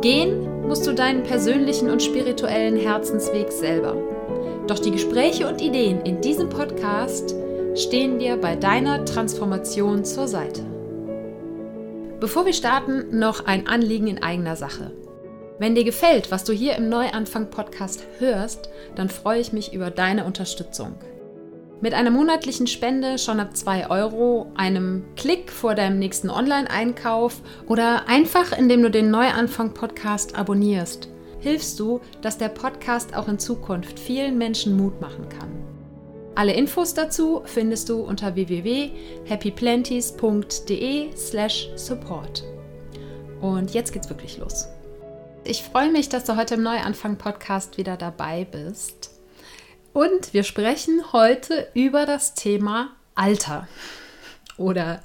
Gehen musst du deinen persönlichen und spirituellen Herzensweg selber. Doch die Gespräche und Ideen in diesem Podcast stehen dir bei deiner Transformation zur Seite. Bevor wir starten, noch ein Anliegen in eigener Sache. Wenn dir gefällt, was du hier im Neuanfang-Podcast hörst, dann freue ich mich über deine Unterstützung. Mit einer monatlichen Spende schon ab 2 Euro, einem Klick vor deinem nächsten Online-Einkauf oder einfach indem du den Neuanfang-Podcast abonnierst, hilfst du, dass der Podcast auch in Zukunft vielen Menschen Mut machen kann. Alle Infos dazu findest du unter www.happyplanties.de/support. Und jetzt geht's wirklich los. Ich freue mich, dass du heute im Neuanfang-Podcast wieder dabei bist. Und wir sprechen heute über das Thema Alter. Oder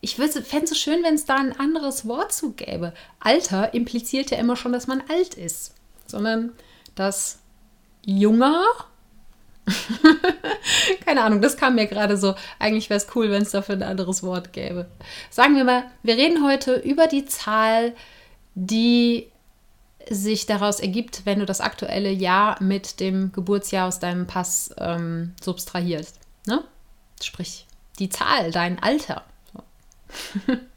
ich fände es schön, wenn es da ein anderes Wort zu gäbe. Alter impliziert ja immer schon, dass man alt ist, sondern dass junger. Keine Ahnung, das kam mir gerade so. Eigentlich wäre es cool, wenn es dafür ein anderes Wort gäbe. Sagen wir mal, wir reden heute über die Zahl, die sich daraus ergibt, wenn du das aktuelle Jahr mit dem Geburtsjahr aus deinem Pass ähm, substrahierst. Ne? Sprich, die Zahl, dein Alter. So.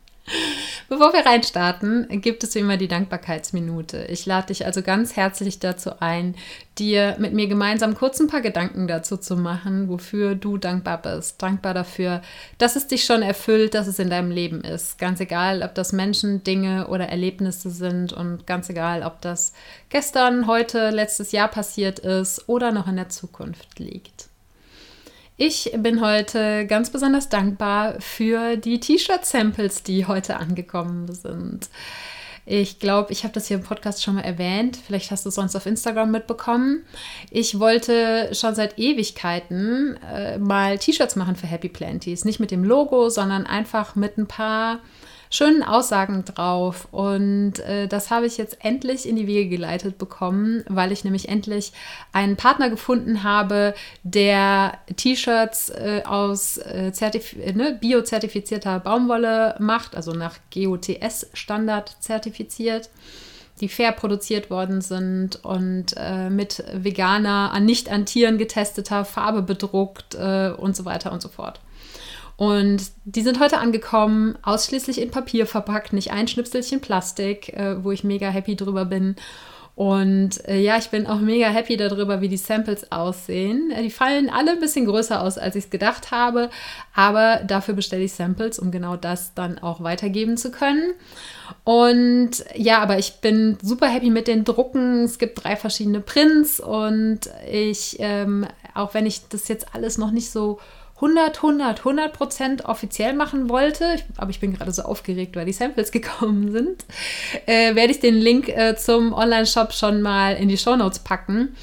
Bevor wir reinstarten, gibt es wie immer die Dankbarkeitsminute. Ich lade dich also ganz herzlich dazu ein, dir mit mir gemeinsam kurz ein paar Gedanken dazu zu machen, wofür du dankbar bist. Dankbar dafür, dass es dich schon erfüllt, dass es in deinem Leben ist. Ganz egal, ob das Menschen, Dinge oder Erlebnisse sind und ganz egal, ob das gestern, heute, letztes Jahr passiert ist oder noch in der Zukunft liegt. Ich bin heute ganz besonders dankbar für die T-Shirt-Samples, die heute angekommen sind. Ich glaube, ich habe das hier im Podcast schon mal erwähnt. Vielleicht hast du es sonst auf Instagram mitbekommen. Ich wollte schon seit Ewigkeiten äh, mal T-Shirts machen für Happy Planties. Nicht mit dem Logo, sondern einfach mit ein paar schönen Aussagen drauf. Und äh, das habe ich jetzt endlich in die Wege geleitet bekommen, weil ich nämlich endlich einen Partner gefunden habe, der T-Shirts äh, aus äh, ne, biozertifizierter Baumwolle macht, also nach GOTS-Standard zertifiziert die fair produziert worden sind und äh, mit veganer, an nicht an Tieren getesteter Farbe bedruckt äh, und so weiter und so fort. Und die sind heute angekommen, ausschließlich in Papier verpackt, nicht ein Schnipselchen Plastik, äh, wo ich mega happy drüber bin. Und äh, ja, ich bin auch mega happy darüber, wie die Samples aussehen. Äh, die fallen alle ein bisschen größer aus, als ich es gedacht habe. Aber dafür bestelle ich Samples, um genau das dann auch weitergeben zu können. Und ja, aber ich bin super happy mit den Drucken. Es gibt drei verschiedene Prints und ich, ähm, auch wenn ich das jetzt alles noch nicht so 100, 100, 100 Prozent offiziell machen wollte, aber ich bin gerade so aufgeregt, weil die Samples gekommen sind, äh, werde ich den Link äh, zum Online-Shop schon mal in die Show Notes packen.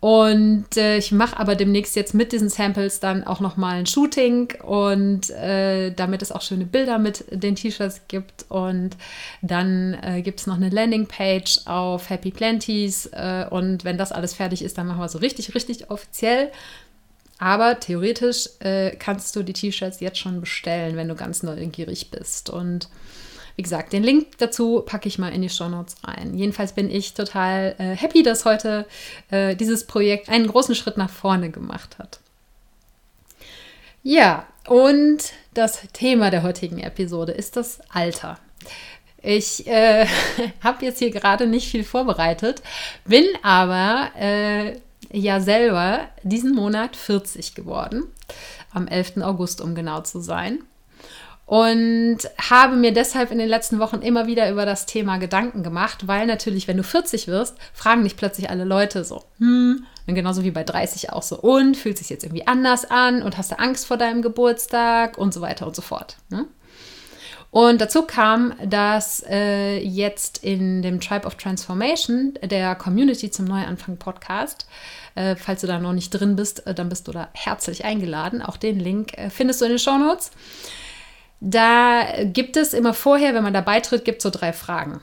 Und äh, ich mache aber demnächst jetzt mit diesen Samples dann auch nochmal ein Shooting und äh, damit es auch schöne Bilder mit den T-Shirts gibt. Und dann äh, gibt es noch eine Landingpage auf Happy Planties. Äh, und wenn das alles fertig ist, dann machen wir so richtig, richtig offiziell. Aber theoretisch äh, kannst du die T-Shirts jetzt schon bestellen, wenn du ganz neugierig bist. Und wie gesagt, den Link dazu packe ich mal in die Show Notes rein. Jedenfalls bin ich total äh, happy, dass heute äh, dieses Projekt einen großen Schritt nach vorne gemacht hat. Ja, und das Thema der heutigen Episode ist das Alter. Ich äh, habe jetzt hier gerade nicht viel vorbereitet, bin aber äh, ja selber diesen Monat 40 geworden, am 11. August, um genau zu sein. Und habe mir deshalb in den letzten Wochen immer wieder über das Thema Gedanken gemacht, weil natürlich, wenn du 40 wirst, fragen dich plötzlich alle Leute so, hm, und genauso wie bei 30 auch so, und fühlt sich jetzt irgendwie anders an und hast du Angst vor deinem Geburtstag und so weiter und so fort. Ne? Und dazu kam, dass äh, jetzt in dem Tribe of Transformation, der Community zum Neuanfang Podcast, äh, falls du da noch nicht drin bist, äh, dann bist du da herzlich eingeladen. Auch den Link äh, findest du in den Show Notes. Da gibt es immer vorher, wenn man da beitritt, gibt es so drei Fragen.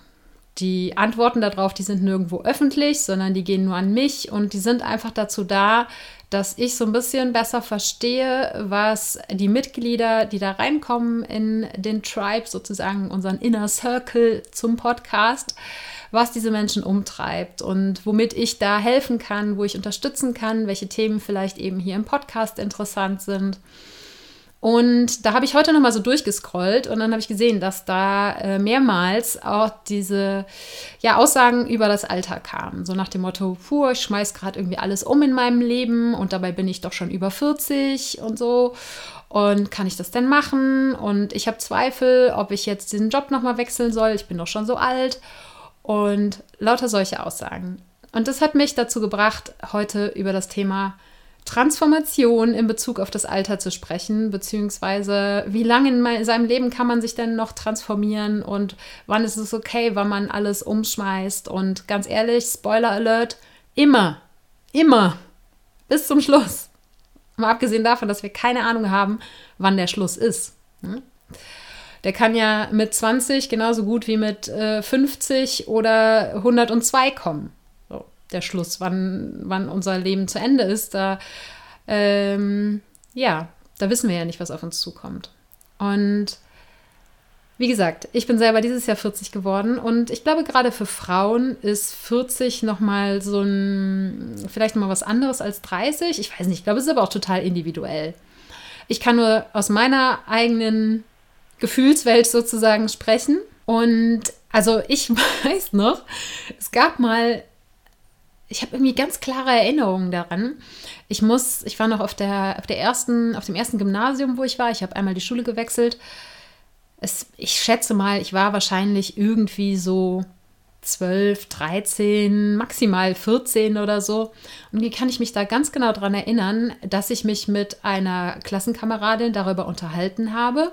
Die Antworten darauf, die sind nirgendwo öffentlich, sondern die gehen nur an mich und die sind einfach dazu da, dass ich so ein bisschen besser verstehe, was die Mitglieder, die da reinkommen in den Tribe, sozusagen unseren Inner Circle zum Podcast, was diese Menschen umtreibt und womit ich da helfen kann, wo ich unterstützen kann, welche Themen vielleicht eben hier im Podcast interessant sind. Und da habe ich heute noch mal so durchgescrollt und dann habe ich gesehen, dass da äh, mehrmals auch diese ja, Aussagen über das Alter kamen. So nach dem Motto, puh, ich schmeiß gerade irgendwie alles um in meinem Leben und dabei bin ich doch schon über 40 und so. Und kann ich das denn machen? Und ich habe Zweifel, ob ich jetzt diesen Job noch mal wechseln soll. Ich bin doch schon so alt. Und lauter solche Aussagen. Und das hat mich dazu gebracht, heute über das Thema Transformation in Bezug auf das Alter zu sprechen, beziehungsweise wie lange in seinem Leben kann man sich denn noch transformieren und wann ist es okay, wann man alles umschmeißt. Und ganz ehrlich, Spoiler Alert, immer, immer, bis zum Schluss. Mal abgesehen davon, dass wir keine Ahnung haben, wann der Schluss ist. Hm? Der kann ja mit 20 genauso gut wie mit äh, 50 oder 102 kommen. Der Schluss, wann, wann unser Leben zu Ende ist, da, ähm, ja, da wissen wir ja nicht, was auf uns zukommt. Und wie gesagt, ich bin selber dieses Jahr 40 geworden und ich glaube, gerade für Frauen ist 40 nochmal so ein, vielleicht nochmal was anderes als 30. Ich weiß nicht, ich glaube, es ist aber auch total individuell. Ich kann nur aus meiner eigenen Gefühlswelt sozusagen sprechen. Und also ich weiß noch, es gab mal, ich habe irgendwie ganz klare Erinnerungen daran. Ich muss, ich war noch auf der, auf der ersten, auf dem ersten Gymnasium, wo ich war. Ich habe einmal die Schule gewechselt. Es, ich schätze mal, ich war wahrscheinlich irgendwie so 12, 13, maximal 14 oder so. Und wie kann ich mich da ganz genau daran erinnern, dass ich mich mit einer Klassenkameradin darüber unterhalten habe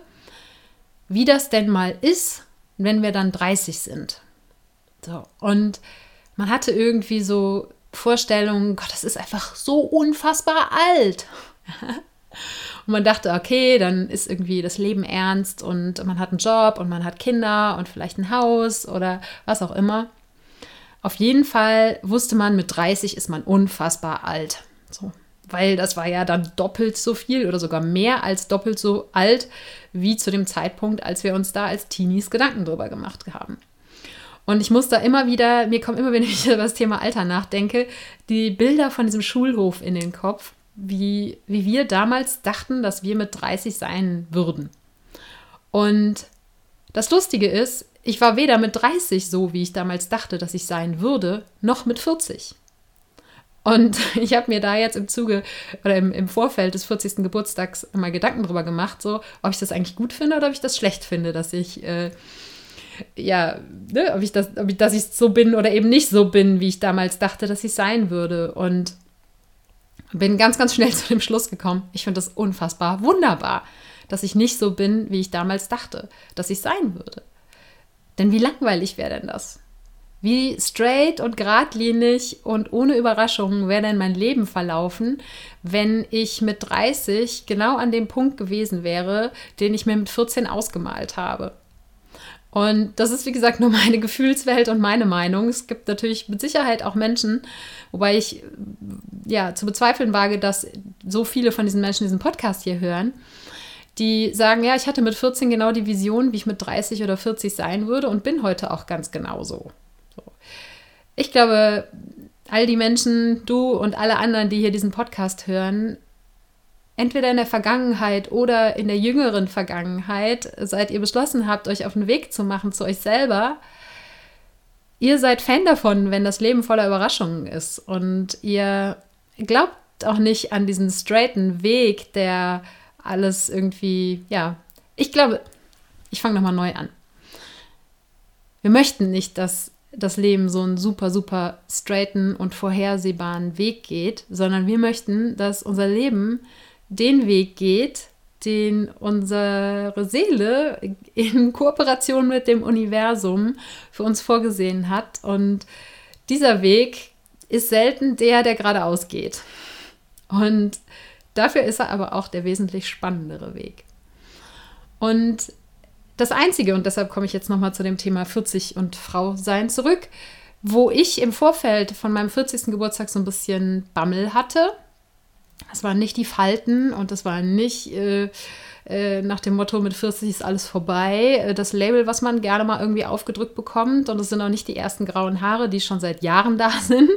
wie das denn mal ist, wenn wir dann 30 sind. So, und man hatte irgendwie so Vorstellungen, Gott, das ist einfach so unfassbar alt. und man dachte, okay, dann ist irgendwie das Leben ernst und man hat einen Job und man hat Kinder und vielleicht ein Haus oder was auch immer. Auf jeden Fall wusste man, mit 30 ist man unfassbar alt. So weil das war ja dann doppelt so viel oder sogar mehr als doppelt so alt wie zu dem Zeitpunkt, als wir uns da als Teenies Gedanken drüber gemacht haben. Und ich muss da immer wieder, mir kommt immer, wenn ich über das Thema Alter nachdenke, die Bilder von diesem Schulhof in den Kopf, wie, wie wir damals dachten, dass wir mit 30 sein würden. Und das Lustige ist, ich war weder mit 30 so, wie ich damals dachte, dass ich sein würde, noch mit 40. Und ich habe mir da jetzt im Zuge oder im, im, Vorfeld des 40. Geburtstags mal Gedanken drüber gemacht, so, ob ich das eigentlich gut finde oder ob ich das schlecht finde, dass ich, äh, ja, ne, ob ich das, ob ich, dass ich so bin oder eben nicht so bin, wie ich damals dachte, dass ich sein würde. Und bin ganz, ganz schnell zu dem Schluss gekommen. Ich finde das unfassbar wunderbar, dass ich nicht so bin, wie ich damals dachte, dass ich sein würde. Denn wie langweilig wäre denn das? Wie straight und geradlinig und ohne Überraschungen wäre denn mein Leben verlaufen, wenn ich mit 30 genau an dem Punkt gewesen wäre, den ich mir mit 14 ausgemalt habe. Und das ist, wie gesagt, nur meine Gefühlswelt und meine Meinung. Es gibt natürlich mit Sicherheit auch Menschen, wobei ich ja zu bezweifeln wage, dass so viele von diesen Menschen diesen Podcast hier hören, die sagen, ja, ich hatte mit 14 genau die Vision, wie ich mit 30 oder 40 sein würde und bin heute auch ganz genauso ich glaube, all die Menschen, du und alle anderen, die hier diesen Podcast hören, entweder in der Vergangenheit oder in der jüngeren Vergangenheit, seit ihr beschlossen habt, euch auf den Weg zu machen zu euch selber, ihr seid Fan davon, wenn das Leben voller Überraschungen ist und ihr glaubt auch nicht an diesen straighten Weg, der alles irgendwie, ja, ich glaube, ich fange nochmal neu an. Wir möchten nicht, dass das Leben so einen super, super straighten und vorhersehbaren Weg geht, sondern wir möchten, dass unser Leben den Weg geht, den unsere Seele in Kooperation mit dem Universum für uns vorgesehen hat. Und dieser Weg ist selten der, der geradeaus geht. Und dafür ist er aber auch der wesentlich spannendere Weg. Und das Einzige, und deshalb komme ich jetzt nochmal zu dem Thema 40 und Frau sein zurück, wo ich im Vorfeld von meinem 40. Geburtstag so ein bisschen Bammel hatte. Das waren nicht die Falten und das war nicht äh, äh, nach dem Motto, mit 40 ist alles vorbei. Äh, das Label, was man gerne mal irgendwie aufgedrückt bekommt. Und es sind auch nicht die ersten grauen Haare, die schon seit Jahren da sind.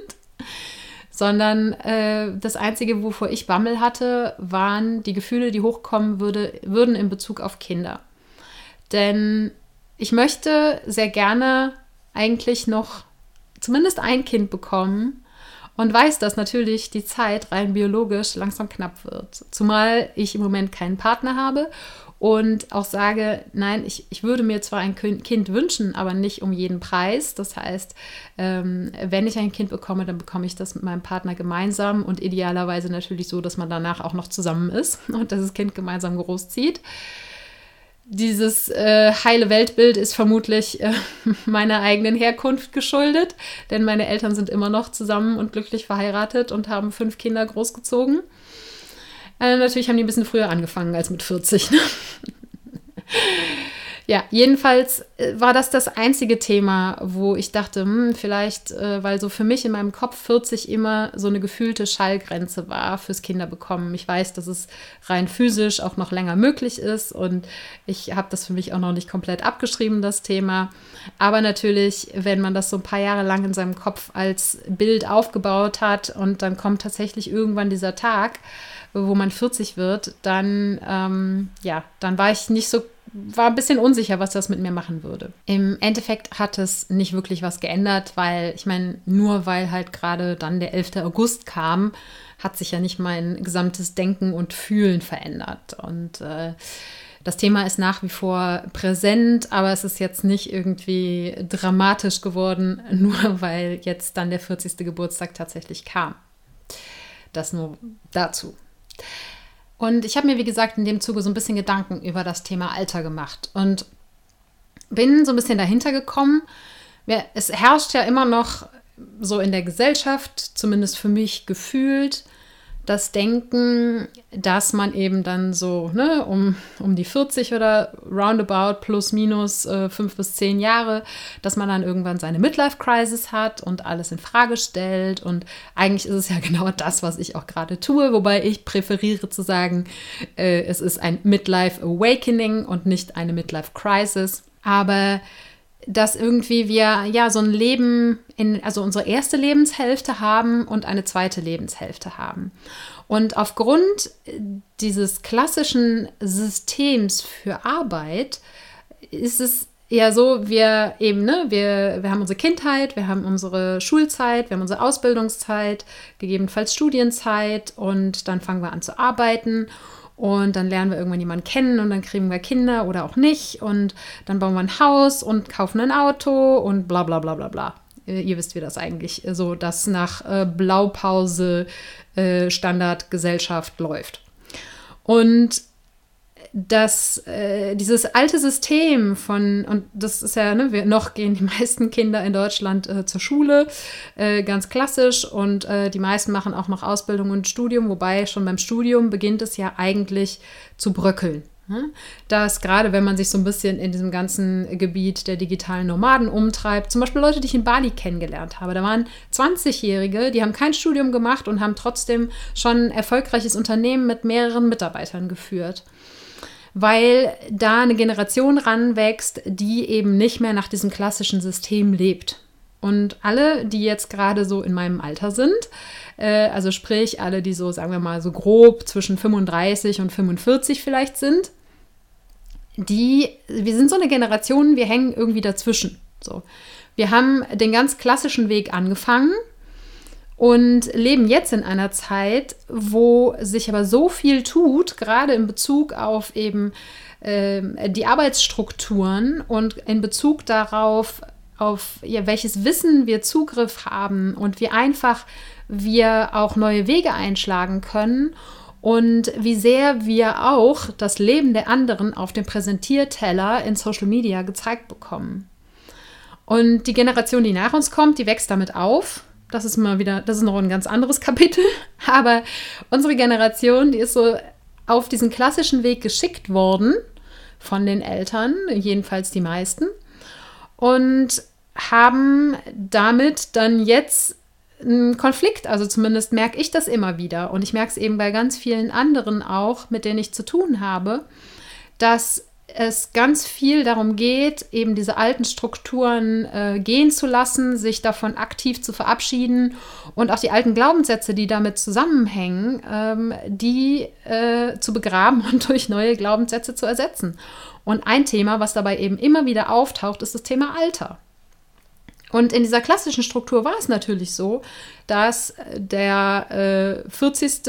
Sondern äh, das Einzige, wovor ich Bammel hatte, waren die Gefühle, die hochkommen würde, würden in Bezug auf Kinder. Denn ich möchte sehr gerne eigentlich noch zumindest ein Kind bekommen und weiß, dass natürlich die Zeit rein biologisch langsam knapp wird. Zumal ich im Moment keinen Partner habe und auch sage, nein, ich, ich würde mir zwar ein Kind wünschen, aber nicht um jeden Preis. Das heißt, ähm, wenn ich ein Kind bekomme, dann bekomme ich das mit meinem Partner gemeinsam und idealerweise natürlich so, dass man danach auch noch zusammen ist und das Kind gemeinsam großzieht dieses äh, heile Weltbild ist vermutlich äh, meiner eigenen Herkunft geschuldet, denn meine Eltern sind immer noch zusammen und glücklich verheiratet und haben fünf Kinder großgezogen. Äh, natürlich haben die ein bisschen früher angefangen als mit 40. Ne? Ja, jedenfalls äh, war das das einzige Thema, wo ich dachte, hm, vielleicht, äh, weil so für mich in meinem Kopf 40 immer so eine gefühlte Schallgrenze war fürs Kinderbekommen. Ich weiß, dass es rein physisch auch noch länger möglich ist und ich habe das für mich auch noch nicht komplett abgeschrieben, das Thema. Aber natürlich, wenn man das so ein paar Jahre lang in seinem Kopf als Bild aufgebaut hat und dann kommt tatsächlich irgendwann dieser Tag, wo man 40 wird, dann, ähm, ja, dann war ich nicht so war ein bisschen unsicher, was das mit mir machen würde. Im Endeffekt hat es nicht wirklich was geändert, weil ich meine, nur weil halt gerade dann der 11. August kam, hat sich ja nicht mein gesamtes Denken und Fühlen verändert. Und äh, das Thema ist nach wie vor präsent, aber es ist jetzt nicht irgendwie dramatisch geworden, nur weil jetzt dann der 40. Geburtstag tatsächlich kam. Das nur dazu. Und ich habe mir, wie gesagt, in dem Zuge so ein bisschen Gedanken über das Thema Alter gemacht und bin so ein bisschen dahinter gekommen. Es herrscht ja immer noch so in der Gesellschaft, zumindest für mich gefühlt, das Denken, dass man eben dann so ne, um, um die 40 oder roundabout plus minus äh, fünf bis zehn Jahre, dass man dann irgendwann seine Midlife-Crisis hat und alles in Frage stellt. Und eigentlich ist es ja genau das, was ich auch gerade tue, wobei ich präferiere zu sagen, äh, es ist ein Midlife Awakening und nicht eine Midlife Crisis. Aber dass irgendwie wir ja so ein Leben in, also unsere erste Lebenshälfte haben und eine zweite Lebenshälfte haben. Und aufgrund dieses klassischen Systems für Arbeit ist es ja so, wir eben, ne, wir, wir haben unsere Kindheit, wir haben unsere Schulzeit, wir haben unsere Ausbildungszeit, gegebenenfalls Studienzeit und dann fangen wir an zu arbeiten. Und dann lernen wir irgendwann jemanden kennen und dann kriegen wir Kinder oder auch nicht. Und dann bauen wir ein Haus und kaufen ein Auto und bla bla bla bla bla. Ihr wisst, wie das eigentlich so, dass nach äh, Blaupause äh, Standardgesellschaft läuft. Und dass äh, dieses alte System von, und das ist ja, ne, wir, noch gehen die meisten Kinder in Deutschland äh, zur Schule, äh, ganz klassisch, und äh, die meisten machen auch noch Ausbildung und Studium, wobei schon beim Studium beginnt es ja eigentlich zu bröckeln. Ne? Dass gerade wenn man sich so ein bisschen in diesem ganzen Gebiet der digitalen Nomaden umtreibt, zum Beispiel Leute, die ich in Bali kennengelernt habe, da waren 20-Jährige, die haben kein Studium gemacht und haben trotzdem schon ein erfolgreiches Unternehmen mit mehreren Mitarbeitern geführt weil da eine Generation ranwächst, die eben nicht mehr nach diesem klassischen System lebt. Und alle, die jetzt gerade so in meinem Alter sind, äh, also sprich alle, die so, sagen wir mal, so grob zwischen 35 und 45 vielleicht sind, die, wir sind so eine Generation, wir hängen irgendwie dazwischen. So. Wir haben den ganz klassischen Weg angefangen und leben jetzt in einer Zeit, wo sich aber so viel tut, gerade in Bezug auf eben äh, die Arbeitsstrukturen und in Bezug darauf, auf ja, welches Wissen wir Zugriff haben und wie einfach wir auch neue Wege einschlagen können und wie sehr wir auch das Leben der anderen auf dem Präsentierteller in Social Media gezeigt bekommen. Und die Generation, die nach uns kommt, die wächst damit auf. Das ist mal wieder, das ist noch ein ganz anderes Kapitel. Aber unsere Generation, die ist so auf diesen klassischen Weg geschickt worden von den Eltern, jedenfalls die meisten, und haben damit dann jetzt einen Konflikt. Also zumindest merke ich das immer wieder. Und ich merke es eben bei ganz vielen anderen auch, mit denen ich zu tun habe, dass es ganz viel darum geht, eben diese alten Strukturen äh, gehen zu lassen, sich davon aktiv zu verabschieden und auch die alten Glaubenssätze, die damit zusammenhängen, ähm, die äh, zu begraben und durch neue Glaubenssätze zu ersetzen. Und ein Thema, was dabei eben immer wieder auftaucht, ist das Thema Alter. Und in dieser klassischen Struktur war es natürlich so, dass der äh, 40.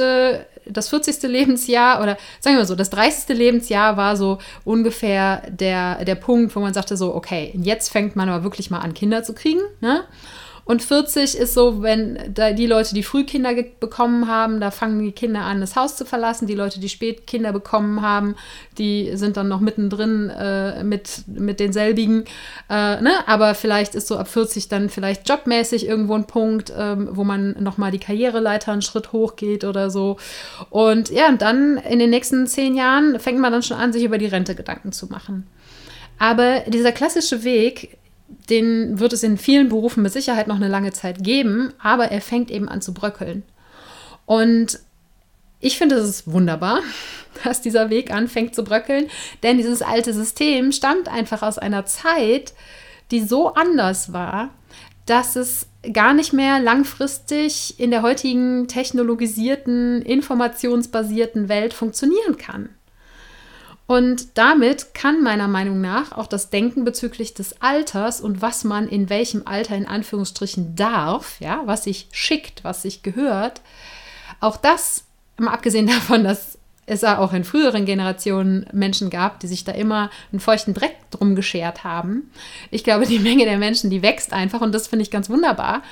das 40. Lebensjahr oder sagen wir mal so, das 30. Lebensjahr war so ungefähr der, der Punkt, wo man sagte so, okay, jetzt fängt man aber wirklich mal an, Kinder zu kriegen. Ne? Und 40 ist so, wenn die Leute, die Frühkinder bekommen haben, da fangen die Kinder an, das Haus zu verlassen. Die Leute, die Spätkinder bekommen haben, die sind dann noch mittendrin äh, mit, mit denselbigen. Äh, ne? Aber vielleicht ist so ab 40 dann vielleicht jobmäßig irgendwo ein Punkt, ähm, wo man nochmal die Karriereleiter einen Schritt hoch geht oder so. Und ja, und dann in den nächsten zehn Jahren fängt man dann schon an, sich über die Rente Gedanken zu machen. Aber dieser klassische Weg den wird es in vielen Berufen mit Sicherheit noch eine lange Zeit geben, aber er fängt eben an zu bröckeln. Und ich finde es wunderbar, dass dieser Weg anfängt zu bröckeln, denn dieses alte System stammt einfach aus einer Zeit, die so anders war, dass es gar nicht mehr langfristig in der heutigen technologisierten, informationsbasierten Welt funktionieren kann. Und damit kann meiner Meinung nach auch das Denken bezüglich des Alters und was man in welchem Alter in Anführungsstrichen darf, ja, was sich schickt, was sich gehört, auch das, mal abgesehen davon, dass es auch in früheren Generationen Menschen gab, die sich da immer einen feuchten Dreck drum geschert haben. Ich glaube, die Menge der Menschen, die wächst einfach und das finde ich ganz wunderbar.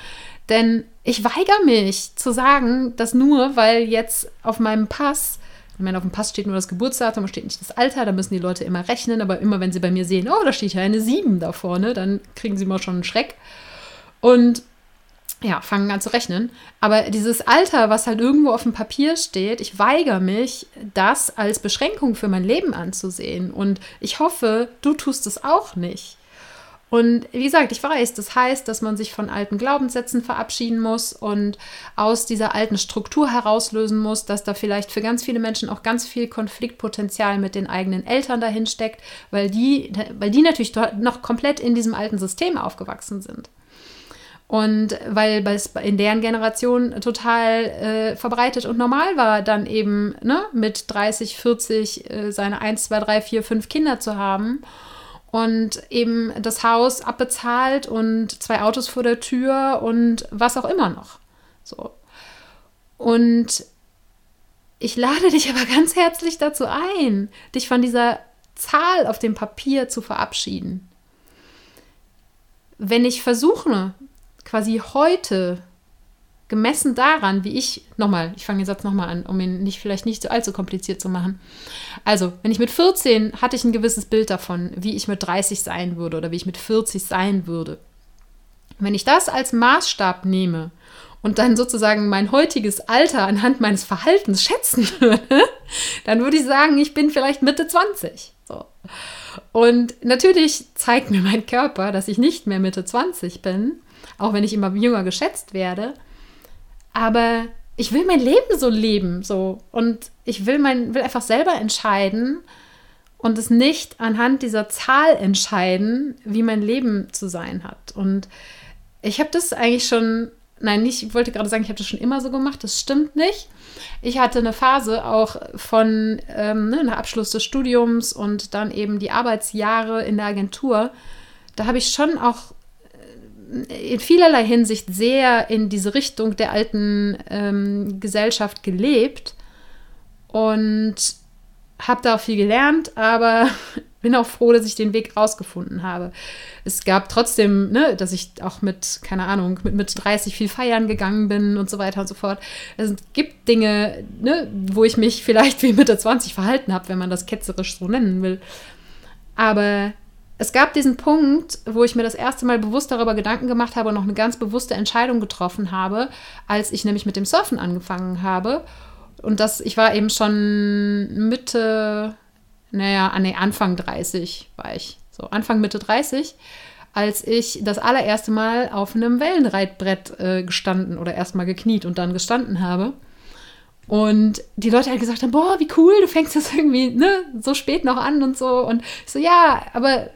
Denn ich weigere mich zu sagen, dass nur weil jetzt auf meinem Pass ich meine, auf dem Pass steht nur das Geburtsdatum, steht nicht das Alter, da müssen die Leute immer rechnen, aber immer wenn sie bei mir sehen, oh, da steht ja eine 7 da vorne, dann kriegen sie mal schon einen Schreck. Und ja, fangen an zu rechnen. Aber dieses Alter, was halt irgendwo auf dem Papier steht, ich weigere mich, das als Beschränkung für mein Leben anzusehen. Und ich hoffe, du tust es auch nicht. Und wie gesagt, ich weiß, das heißt, dass man sich von alten Glaubenssätzen verabschieden muss und aus dieser alten Struktur herauslösen muss, dass da vielleicht für ganz viele Menschen auch ganz viel Konfliktpotenzial mit den eigenen Eltern dahin steckt, weil die, weil die natürlich noch komplett in diesem alten System aufgewachsen sind. Und weil es in deren Generation total äh, verbreitet und normal war, dann eben ne, mit 30, 40 äh, seine 1, 2, 3, 4, 5 Kinder zu haben und eben das Haus abbezahlt und zwei Autos vor der Tür und was auch immer noch. So. Und ich lade dich aber ganz herzlich dazu ein, dich von dieser Zahl auf dem Papier zu verabschieden. Wenn ich versuche, quasi heute gemessen daran, wie ich, nochmal, ich fange den Satz nochmal an, um ihn nicht, vielleicht nicht so allzu kompliziert zu machen. Also, wenn ich mit 14 hatte ich ein gewisses Bild davon, wie ich mit 30 sein würde oder wie ich mit 40 sein würde. Wenn ich das als Maßstab nehme und dann sozusagen mein heutiges Alter anhand meines Verhaltens schätzen würde, dann würde ich sagen, ich bin vielleicht Mitte 20. So. Und natürlich zeigt mir mein Körper, dass ich nicht mehr Mitte 20 bin, auch wenn ich immer jünger geschätzt werde aber ich will mein Leben so leben, so und ich will mein will einfach selber entscheiden und es nicht anhand dieser Zahl entscheiden, wie mein Leben zu sein hat. Und ich habe das eigentlich schon, nein, nicht, ich wollte gerade sagen, ich habe das schon immer so gemacht. Das stimmt nicht. Ich hatte eine Phase auch von ähm, ne, nach Abschluss des Studiums und dann eben die Arbeitsjahre in der Agentur. Da habe ich schon auch in vielerlei Hinsicht sehr in diese Richtung der alten ähm, Gesellschaft gelebt und habe da auch viel gelernt, aber bin auch froh, dass ich den Weg rausgefunden habe. Es gab trotzdem, ne, dass ich auch mit, keine Ahnung, mit, mit 30 viel feiern gegangen bin und so weiter und so fort. Es gibt Dinge, ne, wo ich mich vielleicht wie Mitte 20 verhalten habe, wenn man das ketzerisch so nennen will. Aber es gab diesen Punkt, wo ich mir das erste Mal bewusst darüber Gedanken gemacht habe und noch eine ganz bewusste Entscheidung getroffen habe, als ich nämlich mit dem Surfen angefangen habe. Und das, ich war eben schon Mitte, naja, ah, nee, Anfang 30 war ich. So, Anfang, Mitte 30, als ich das allererste Mal auf einem Wellenreitbrett äh, gestanden oder erstmal gekniet und dann gestanden habe. Und die Leute halt gesagt haben, boah, wie cool, du fängst das irgendwie ne, so spät noch an und so. Und ich so, ja, aber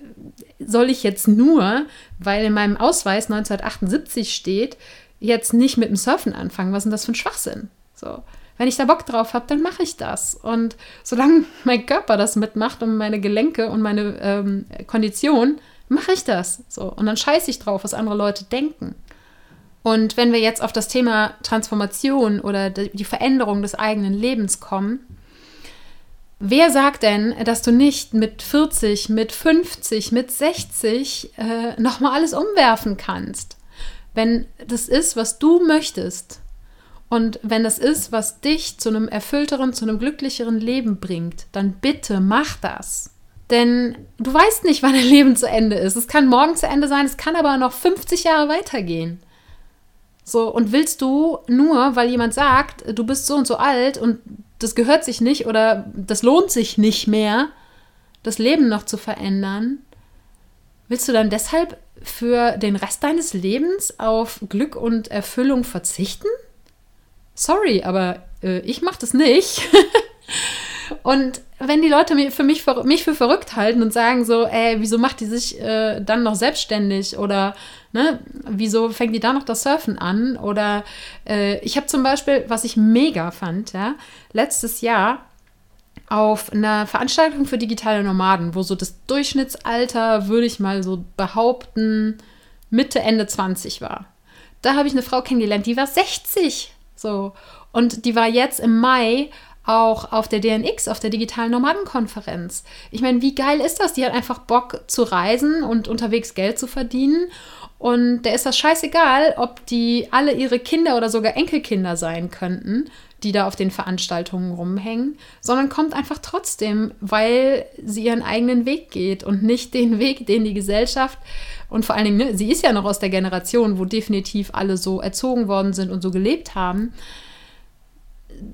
soll ich jetzt nur, weil in meinem Ausweis 1978 steht, jetzt nicht mit dem Surfen anfangen? Was ist denn das für ein Schwachsinn? So. Wenn ich da Bock drauf habe, dann mache ich das. Und solange mein Körper das mitmacht und meine Gelenke und meine ähm, Kondition, mache ich das. So. Und dann scheiße ich drauf, was andere Leute denken. Und wenn wir jetzt auf das Thema Transformation oder die Veränderung des eigenen Lebens kommen, wer sagt denn, dass du nicht mit 40, mit 50, mit 60 äh, nochmal alles umwerfen kannst? Wenn das ist, was du möchtest und wenn das ist, was dich zu einem erfüllteren, zu einem glücklicheren Leben bringt, dann bitte mach das. Denn du weißt nicht, wann dein Leben zu Ende ist. Es kann morgen zu Ende sein, es kann aber noch 50 Jahre weitergehen. So, und willst du nur, weil jemand sagt, du bist so und so alt und das gehört sich nicht oder das lohnt sich nicht mehr, das Leben noch zu verändern, willst du dann deshalb für den Rest deines Lebens auf Glück und Erfüllung verzichten? Sorry, aber äh, ich mache das nicht. Und wenn die Leute mich für mich, mich für verrückt halten und sagen so, ey, wieso macht die sich äh, dann noch selbstständig oder ne, wieso fängt die da noch das Surfen an? Oder äh, ich habe zum Beispiel, was ich mega fand, ja, letztes Jahr auf einer Veranstaltung für digitale Nomaden, wo so das Durchschnittsalter, würde ich mal so behaupten, Mitte, Ende 20 war. Da habe ich eine Frau kennengelernt, die war 60. So. Und die war jetzt im Mai auch auf der DNX, auf der digitalen Nomadenkonferenz. Ich meine, wie geil ist das? Die hat einfach Bock zu reisen und unterwegs Geld zu verdienen. Und der ist das scheißegal, ob die alle ihre Kinder oder sogar Enkelkinder sein könnten, die da auf den Veranstaltungen rumhängen, sondern kommt einfach trotzdem, weil sie ihren eigenen Weg geht und nicht den Weg, den die Gesellschaft und vor allen Dingen, ne, sie ist ja noch aus der Generation, wo definitiv alle so erzogen worden sind und so gelebt haben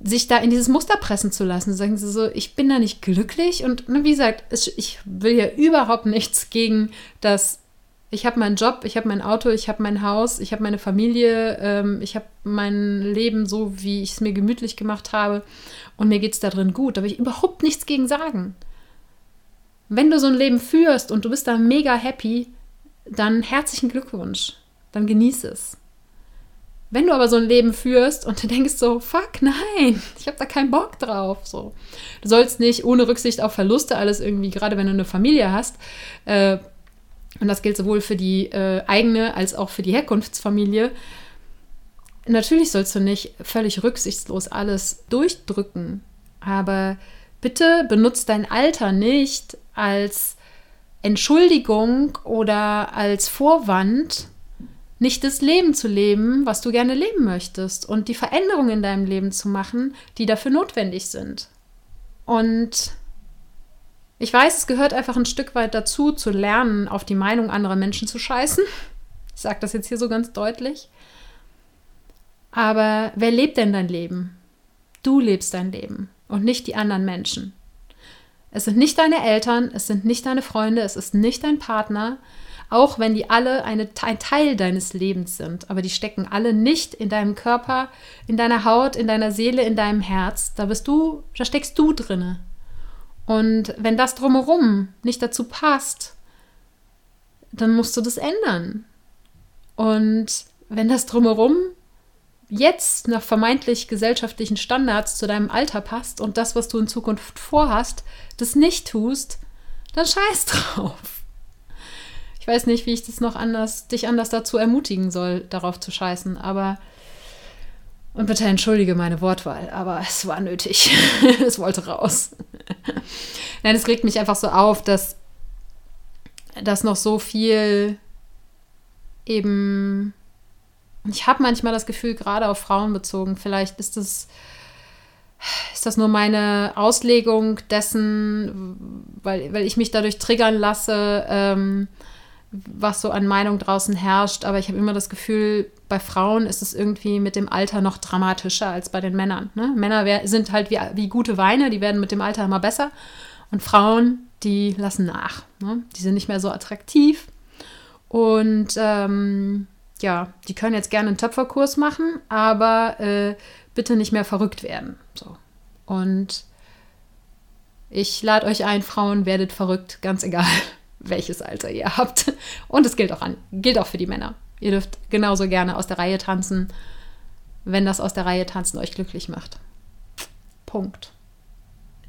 sich da in dieses Muster pressen zu lassen. Sagen sie so, ich bin da nicht glücklich. Und ne, wie gesagt, ich will ja überhaupt nichts gegen das. Ich habe meinen Job, ich habe mein Auto, ich habe mein Haus, ich habe meine Familie, ähm, ich habe mein Leben so, wie ich es mir gemütlich gemacht habe. Und mir geht es da drin gut. Da will ich überhaupt nichts gegen sagen. Wenn du so ein Leben führst und du bist da mega happy, dann herzlichen Glückwunsch. Dann genieß es. Wenn du aber so ein Leben führst und du denkst so, fuck, nein, ich habe da keinen Bock drauf. So. Du sollst nicht ohne Rücksicht auf Verluste alles irgendwie, gerade wenn du eine Familie hast, äh, und das gilt sowohl für die äh, eigene als auch für die Herkunftsfamilie, natürlich sollst du nicht völlig rücksichtslos alles durchdrücken, aber bitte benutzt dein Alter nicht als Entschuldigung oder als Vorwand, nicht das Leben zu leben, was du gerne leben möchtest und die Veränderungen in deinem Leben zu machen, die dafür notwendig sind. Und ich weiß, es gehört einfach ein Stück weit dazu, zu lernen, auf die Meinung anderer Menschen zu scheißen. Ich sage das jetzt hier so ganz deutlich. Aber wer lebt denn dein Leben? Du lebst dein Leben und nicht die anderen Menschen. Es sind nicht deine Eltern, es sind nicht deine Freunde, es ist nicht dein Partner, auch wenn die alle eine, ein Teil deines Lebens sind, aber die stecken alle nicht in deinem Körper, in deiner Haut, in deiner Seele, in deinem Herz. Da bist du, da steckst du drinne. Und wenn das drumherum nicht dazu passt, dann musst du das ändern. Und wenn das drumherum jetzt nach vermeintlich gesellschaftlichen Standards zu deinem Alter passt und das, was du in Zukunft vorhast, das nicht tust, dann scheiß drauf. Ich weiß nicht, wie ich das noch anders, dich anders dazu ermutigen soll, darauf zu scheißen, aber. Und bitte entschuldige meine Wortwahl, aber es war nötig. es wollte raus. Nein, es regt mich einfach so auf, dass dass noch so viel eben, ich habe manchmal das Gefühl, gerade auf Frauen bezogen, vielleicht ist das, ist das nur meine Auslegung dessen, weil, weil ich mich dadurch triggern lasse, ähm, was so an Meinung draußen herrscht. Aber ich habe immer das Gefühl, bei Frauen ist es irgendwie mit dem Alter noch dramatischer als bei den Männern. Ne? Männer sind halt wie, wie gute Weine, die werden mit dem Alter immer besser. Und Frauen, die lassen nach. Ne? Die sind nicht mehr so attraktiv. Und ähm, ja, die können jetzt gerne einen Töpferkurs machen, aber äh, bitte nicht mehr verrückt werden. So. Und ich lade euch ein, Frauen, werdet verrückt, ganz egal, welches Alter ihr habt. Und es gilt auch, an, gilt auch für die Männer. Ihr dürft genauso gerne aus der Reihe tanzen, wenn das aus der Reihe tanzen euch glücklich macht. Punkt.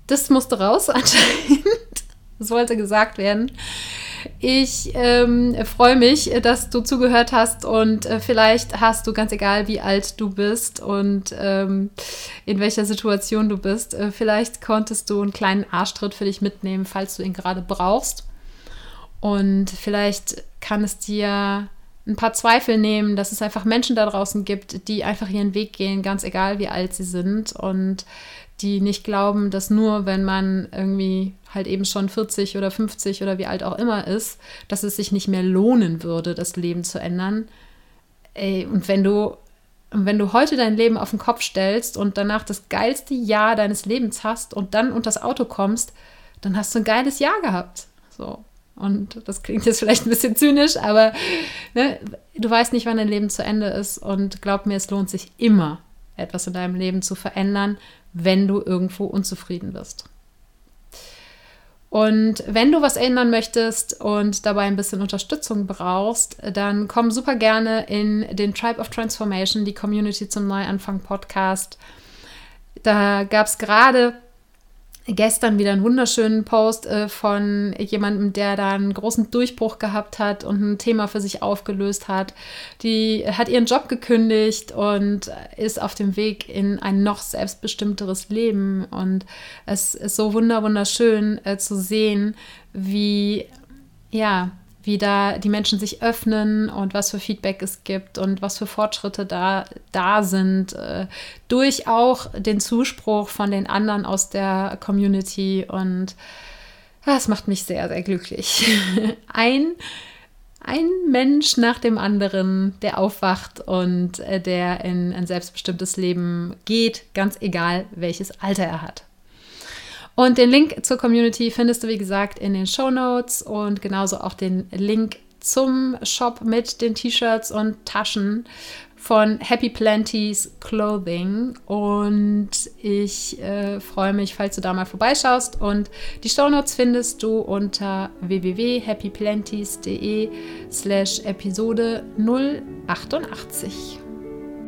Das musste raus anscheinend. Das wollte gesagt werden. Ich ähm, freue mich, dass du zugehört hast und äh, vielleicht hast du ganz egal, wie alt du bist und ähm, in welcher Situation du bist, äh, vielleicht konntest du einen kleinen Arschtritt für dich mitnehmen, falls du ihn gerade brauchst. Und vielleicht kann es dir ein paar Zweifel nehmen, dass es einfach Menschen da draußen gibt, die einfach ihren Weg gehen, ganz egal wie alt sie sind und die nicht glauben, dass nur wenn man irgendwie halt eben schon 40 oder 50 oder wie alt auch immer ist, dass es sich nicht mehr lohnen würde, das Leben zu ändern. Ey, und wenn du wenn du heute dein Leben auf den Kopf stellst und danach das geilste Jahr deines Lebens hast und dann unter das Auto kommst, dann hast du ein geiles Jahr gehabt. So. Und das klingt jetzt vielleicht ein bisschen zynisch, aber ne, du weißt nicht, wann dein Leben zu Ende ist. Und glaub mir, es lohnt sich immer, etwas in deinem Leben zu verändern, wenn du irgendwo unzufrieden bist. Und wenn du was ändern möchtest und dabei ein bisschen Unterstützung brauchst, dann komm super gerne in den Tribe of Transformation, die Community zum Neuanfang Podcast. Da gab es gerade gestern wieder einen wunderschönen Post äh, von jemandem, der da einen großen Durchbruch gehabt hat und ein Thema für sich aufgelöst hat. Die hat ihren Job gekündigt und ist auf dem Weg in ein noch selbstbestimmteres Leben. Und es ist so wunder wunderschön äh, zu sehen, wie ja, wie da die Menschen sich öffnen und was für Feedback es gibt und was für Fortschritte da, da sind, äh, durch auch den Zuspruch von den anderen aus der Community. Und das macht mich sehr, sehr glücklich. Ein, ein Mensch nach dem anderen, der aufwacht und äh, der in ein selbstbestimmtes Leben geht, ganz egal, welches Alter er hat. Und den Link zur Community findest du, wie gesagt, in den Show Notes und genauso auch den Link zum Shop mit den T-Shirts und Taschen von Happy Planties Clothing. Und ich äh, freue mich, falls du da mal vorbeischaust. Und die Show Notes findest du unter www.happyplanties.de slash Episode 088.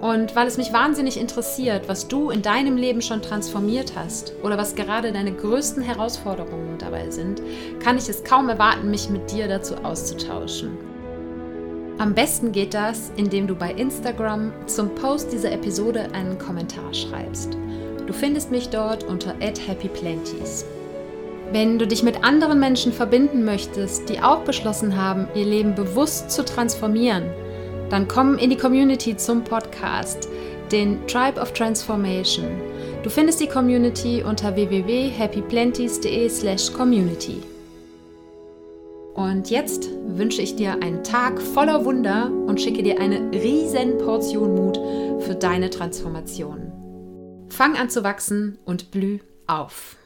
Und weil es mich wahnsinnig interessiert, was du in deinem Leben schon transformiert hast oder was gerade deine größten Herausforderungen dabei sind, kann ich es kaum erwarten, mich mit dir dazu auszutauschen. Am besten geht das, indem du bei Instagram zum Post dieser Episode einen Kommentar schreibst. Du findest mich dort unter @happyplenties. Wenn du dich mit anderen Menschen verbinden möchtest, die auch beschlossen haben, ihr Leben bewusst zu transformieren, dann komm in die Community zum Podcast, den Tribe of Transformation. Du findest die Community unter www.happyplenties.de/community. Und jetzt wünsche ich dir einen Tag voller Wunder und schicke dir eine riesen Portion Mut für deine Transformation. Fang an zu wachsen und blüh auf.